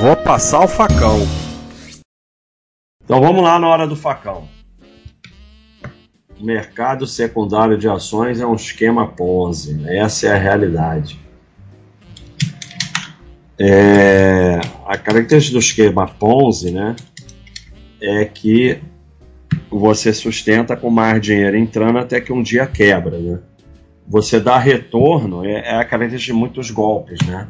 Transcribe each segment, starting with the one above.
Vou passar o facão. Então vamos lá na hora do facão. O mercado secundário de ações é um esquema Ponzi. Essa é a realidade. É, a característica do esquema Ponzi, né, é que você sustenta com mais dinheiro entrando até que um dia quebra, né? Você dá retorno, é, é a característica de muitos golpes, né?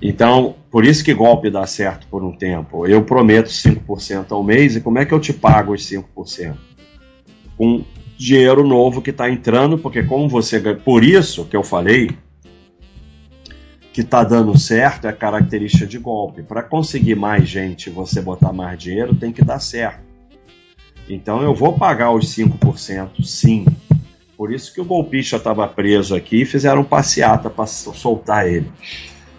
Então, por isso que golpe dá certo por um tempo. Eu prometo 5% ao mês e como é que eu te pago os 5%? Com dinheiro novo que está entrando, porque como você Por isso que eu falei que está dando certo é característica de golpe. Para conseguir mais gente você botar mais dinheiro, tem que dar certo. Então eu vou pagar os 5%, sim. Por isso que o golpista estava preso aqui e fizeram passeata para soltar ele.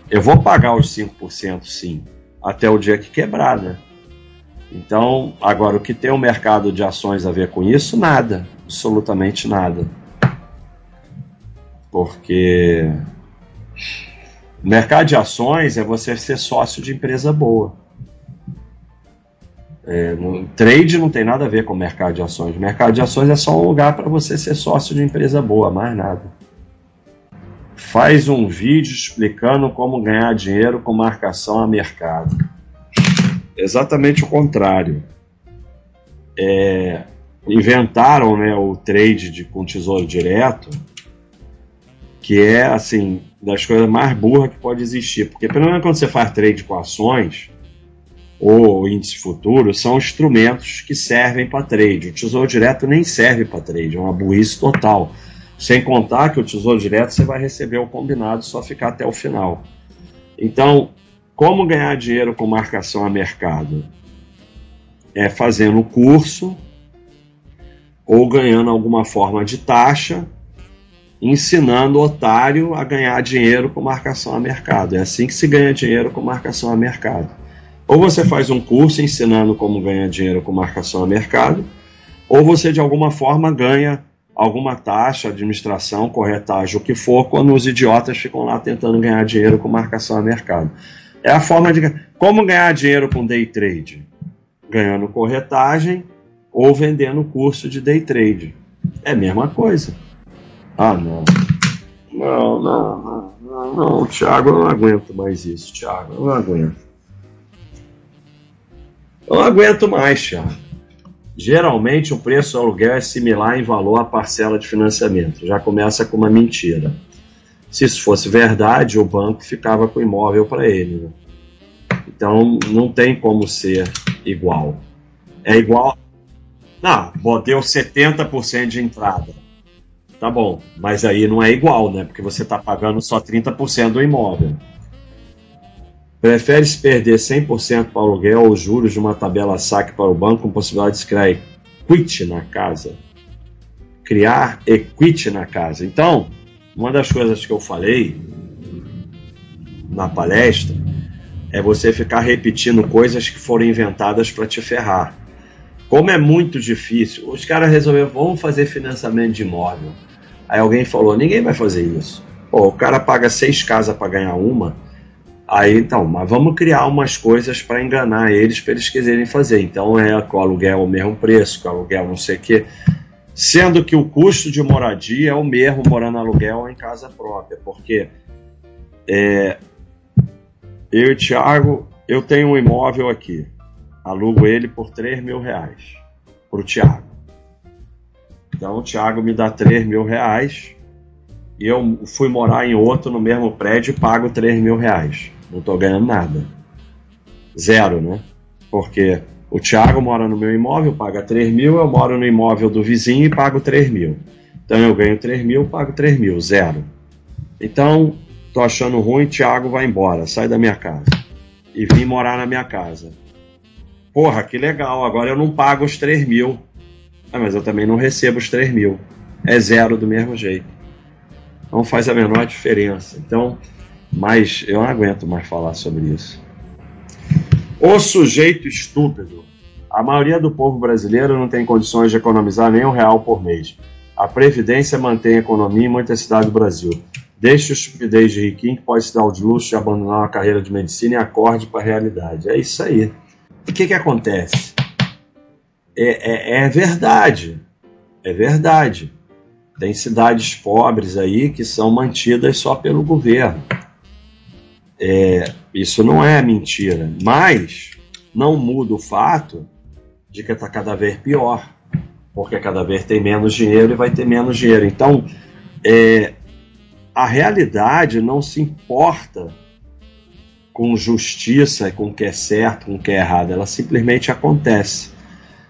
Eu vou pagar os 5%, sim, até o dia que quebrar, né? Então, agora o que tem o mercado de ações a ver com isso? Nada, absolutamente nada. Porque mercado de ações é você ser sócio de empresa boa. É, no, trade não tem nada a ver com mercado de ações. Mercado de ações é só um lugar para você ser sócio de empresa boa, mais nada. Faz um vídeo explicando como ganhar dinheiro com marcação a mercado. Exatamente o contrário. É, inventaram né, o trade de, com tesouro direto, que é assim das coisas mais burras que pode existir. Porque, pelo menos quando você faz trade com ações ou índice futuro, são instrumentos que servem para trade. O tesouro direto nem serve para trade, é uma burrice total. Sem contar que o tesouro direto você vai receber o combinado só ficar até o final. Então, como ganhar dinheiro com marcação a mercado? É fazendo curso ou ganhando alguma forma de taxa ensinando o otário a ganhar dinheiro com marcação a mercado. É assim que se ganha dinheiro com marcação a mercado. Ou você faz um curso ensinando como ganhar dinheiro com marcação a mercado, ou você de alguma forma ganha alguma taxa, administração, corretagem, o que for, quando os idiotas ficam lá tentando ganhar dinheiro com marcação a mercado. É a forma de. Como ganhar dinheiro com day trade? Ganhando corretagem ou vendendo curso de day trade. É a mesma coisa. Ah, não. Não, não, não, não. Thiago, eu não aguento mais isso, Thiago. Eu não aguento. Eu não aguento mais, Thiago. Geralmente o preço do aluguel é similar em valor à parcela de financiamento. Já começa com uma mentira. Se isso fosse verdade, o banco ficava com o imóvel para ele. Né? Então não tem como ser igual. É igual. Não, deu 70% de entrada Tá bom, mas aí não é igual, né? Porque você está pagando só 30% do imóvel. Prefere-se perder 100% para o aluguel ou juros de uma tabela saque para o banco com possibilidade de criar equity na casa? Criar equity na casa. Então, uma das coisas que eu falei na palestra é você ficar repetindo coisas que foram inventadas para te ferrar. Como é muito difícil, os caras resolveram, vamos fazer financiamento de imóvel. Aí alguém falou, ninguém vai fazer isso. Pô, o cara paga seis casas para ganhar uma. Aí então, mas vamos criar umas coisas para enganar eles, para eles quiserem fazer. Então é que o aluguel é o mesmo preço, que o aluguel não sei o quê. Sendo que o custo de moradia é o mesmo morando aluguel ou em casa própria. Porque é, eu e o Thiago, eu tenho um imóvel aqui alugo ele por 3 mil reais para o Tiago. Então o Tiago me dá 3 mil reais e eu fui morar em outro no mesmo prédio e pago 3 mil reais. Não estou ganhando nada. Zero, né? Porque o Tiago mora no meu imóvel, paga 3 mil, eu moro no imóvel do vizinho e pago 3 mil. Então eu ganho 3 mil, pago 3 mil, zero. Então, tô achando ruim, Tiago vai embora, sai da minha casa. E vim morar na minha casa. Porra, que legal, agora eu não pago os 3 mil. Ah, mas eu também não recebo os 3 mil. É zero do mesmo jeito. Não faz a menor diferença. Então, mas eu não aguento mais falar sobre isso. O sujeito estúpido. A maioria do povo brasileiro não tem condições de economizar nem um real por mês. A Previdência mantém a economia em muitas cidades do Brasil. Deixe o estupidez de riquinho que pode se dar o luxo de abandonar a carreira de medicina e acorde para a realidade. É isso aí. O que, que acontece? É, é, é verdade. É verdade. Tem cidades pobres aí que são mantidas só pelo governo. É, isso não é mentira, mas não muda o fato de que está cada vez pior, porque cada vez tem menos dinheiro e vai ter menos dinheiro. Então, é, a realidade não se importa com justiça, com o que é certo, com o que é errado, ela simplesmente acontece.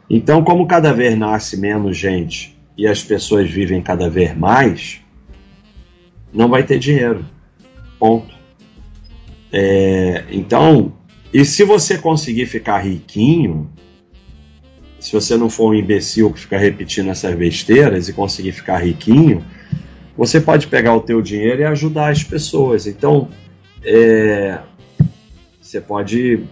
Então, como cada vez nasce menos gente e as pessoas vivem cada vez mais, não vai ter dinheiro. Ponto. É, então, e se você conseguir ficar riquinho, se você não for um imbecil que fica repetindo essas besteiras e conseguir ficar riquinho, você pode pegar o teu dinheiro e ajudar as pessoas. Então, é, você pode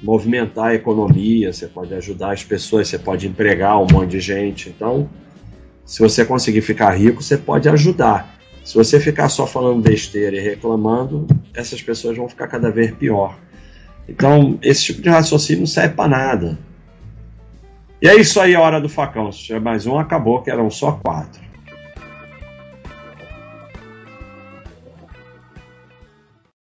movimentar a economia, você pode ajudar as pessoas, você pode empregar um monte de gente. Então, se você conseguir ficar rico, você pode ajudar. Se você ficar só falando besteira e reclamando, essas pessoas vão ficar cada vez pior. Então, esse tipo de raciocínio não serve para nada. E é isso aí, a hora do facão. Se tiver mais um, acabou, que eram só quatro.